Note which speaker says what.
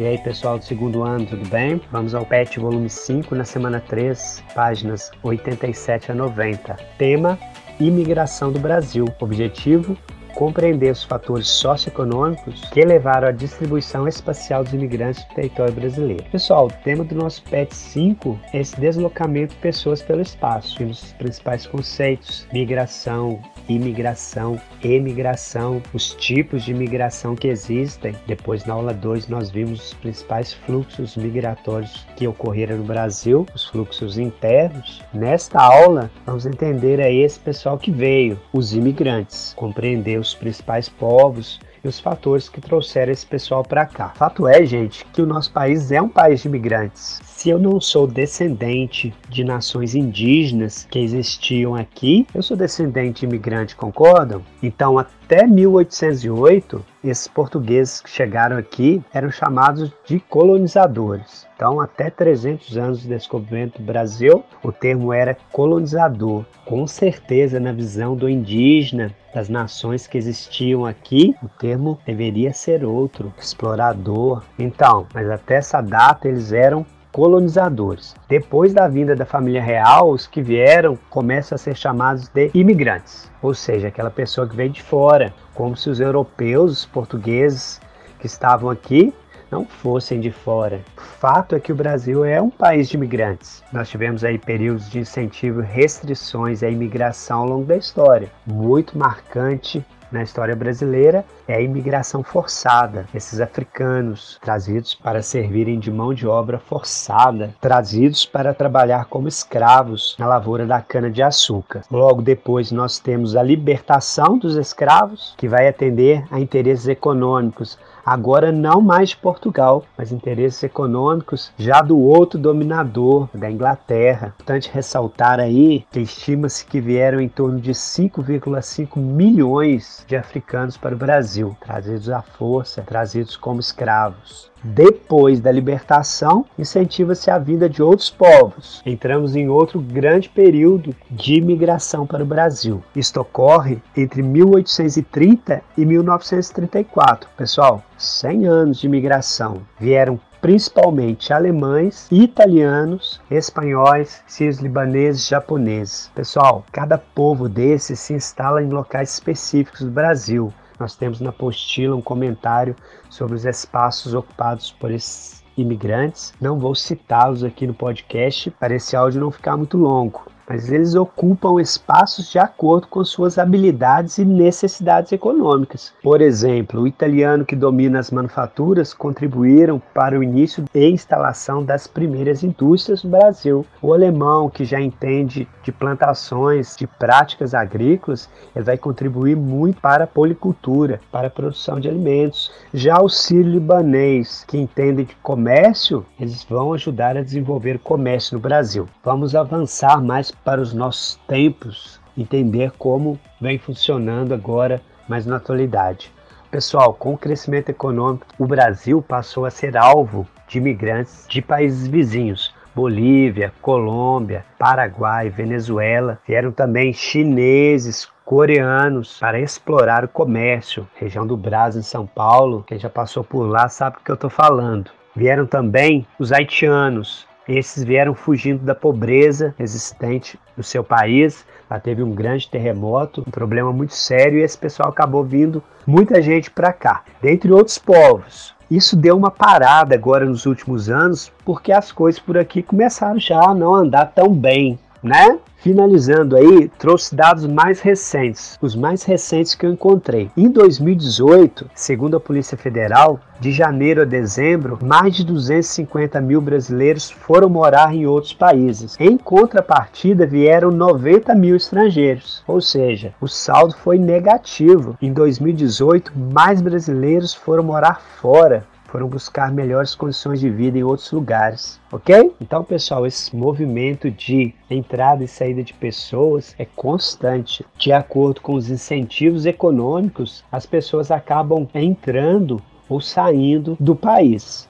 Speaker 1: E aí, pessoal do segundo ano, tudo bem? Vamos ao PET volume 5, na semana 3, páginas 87 a 90. Tema: Imigração do Brasil. Objetivo: compreender os fatores socioeconômicos que levaram à distribuição espacial dos imigrantes no território brasileiro. Pessoal, o tema do nosso PET 5 é esse deslocamento de pessoas pelo espaço e os principais conceitos: migração, imigração, emigração, os tipos de migração que existem. Depois, na aula 2, nós vimos os principais fluxos migratórios que ocorreram no Brasil, os fluxos internos. Nesta aula, vamos entender a esse pessoal que veio, os imigrantes, compreender os principais povos e os fatores que trouxeram esse pessoal para cá. Fato é, gente, que o nosso país é um país de imigrantes. Se eu não sou descendente de nações indígenas que existiam aqui, eu sou descendente de imigrante, concordam? Então, até 1808, esses portugueses que chegaram aqui eram chamados de colonizadores. Então, até 300 anos do descobrimento do Brasil, o termo era colonizador. Com certeza, na visão do indígena, das nações que existiam aqui, o termo deveria ser outro, explorador. Então, mas até essa data eles eram colonizadores. Depois da vinda da família real, os que vieram começam a ser chamados de imigrantes, ou seja, aquela pessoa que veio de fora, como se os europeus, os portugueses que estavam aqui não fossem de fora. O fato é que o Brasil é um país de imigrantes. Nós tivemos aí períodos de incentivo restrições à imigração ao longo da história. Muito marcante na história brasileira é a imigração forçada. Esses africanos trazidos para servirem de mão de obra forçada, trazidos para trabalhar como escravos na lavoura da cana-de-açúcar. Logo depois, nós temos a libertação dos escravos, que vai atender a interesses econômicos, agora não mais de Portugal, mas interesses econômicos já do outro dominador, da Inglaterra. Importante ressaltar aí que estima-se que vieram em torno de 5,5 milhões de africanos para o Brasil, trazidos à força, trazidos como escravos. Depois da libertação, incentiva-se a vinda de outros povos. Entramos em outro grande período de imigração para o Brasil. Isto ocorre entre 1830 e 1934. Pessoal, 100 anos de imigração. Vieram principalmente alemães, italianos, espanhóis, sírios libaneses, japoneses. Pessoal, cada povo desses se instala em locais específicos do Brasil. Nós temos na apostila um comentário sobre os espaços ocupados por esses imigrantes. Não vou citá-los aqui no podcast para esse áudio não ficar muito longo mas eles ocupam espaços de acordo com suas habilidades e necessidades econômicas. Por exemplo, o italiano que domina as manufaturas contribuíram para o início e instalação das primeiras indústrias no Brasil. O alemão que já entende de plantações, de práticas agrícolas, ele vai contribuir muito para a policultura, para a produção de alimentos. Já o sírio-libanês que entende de comércio, eles vão ajudar a desenvolver o comércio no Brasil. Vamos avançar mais para os nossos tempos, entender como vem funcionando agora, mais na atualidade. Pessoal, com o crescimento econômico, o Brasil passou a ser alvo de imigrantes de países vizinhos. Bolívia, Colômbia, Paraguai, Venezuela. Vieram também chineses, coreanos para explorar o comércio. Região do Brasil, em São Paulo, quem já passou por lá sabe o que eu estou falando. Vieram também os haitianos, esses vieram fugindo da pobreza existente no seu país. Lá teve um grande terremoto, um problema muito sério, e esse pessoal acabou vindo muita gente para cá, dentre outros povos. Isso deu uma parada agora nos últimos anos, porque as coisas por aqui começaram já a não andar tão bem, né? Finalizando aí, trouxe dados mais recentes, os mais recentes que eu encontrei. Em 2018, segundo a Polícia Federal, de janeiro a dezembro, mais de 250 mil brasileiros foram morar em outros países. Em contrapartida, vieram 90 mil estrangeiros, ou seja, o saldo foi negativo. Em 2018, mais brasileiros foram morar fora foram buscar melhores condições de vida em outros lugares, ok? Então, pessoal, esse movimento de entrada e saída de pessoas é constante. De acordo com os incentivos econômicos, as pessoas acabam entrando ou saindo do país.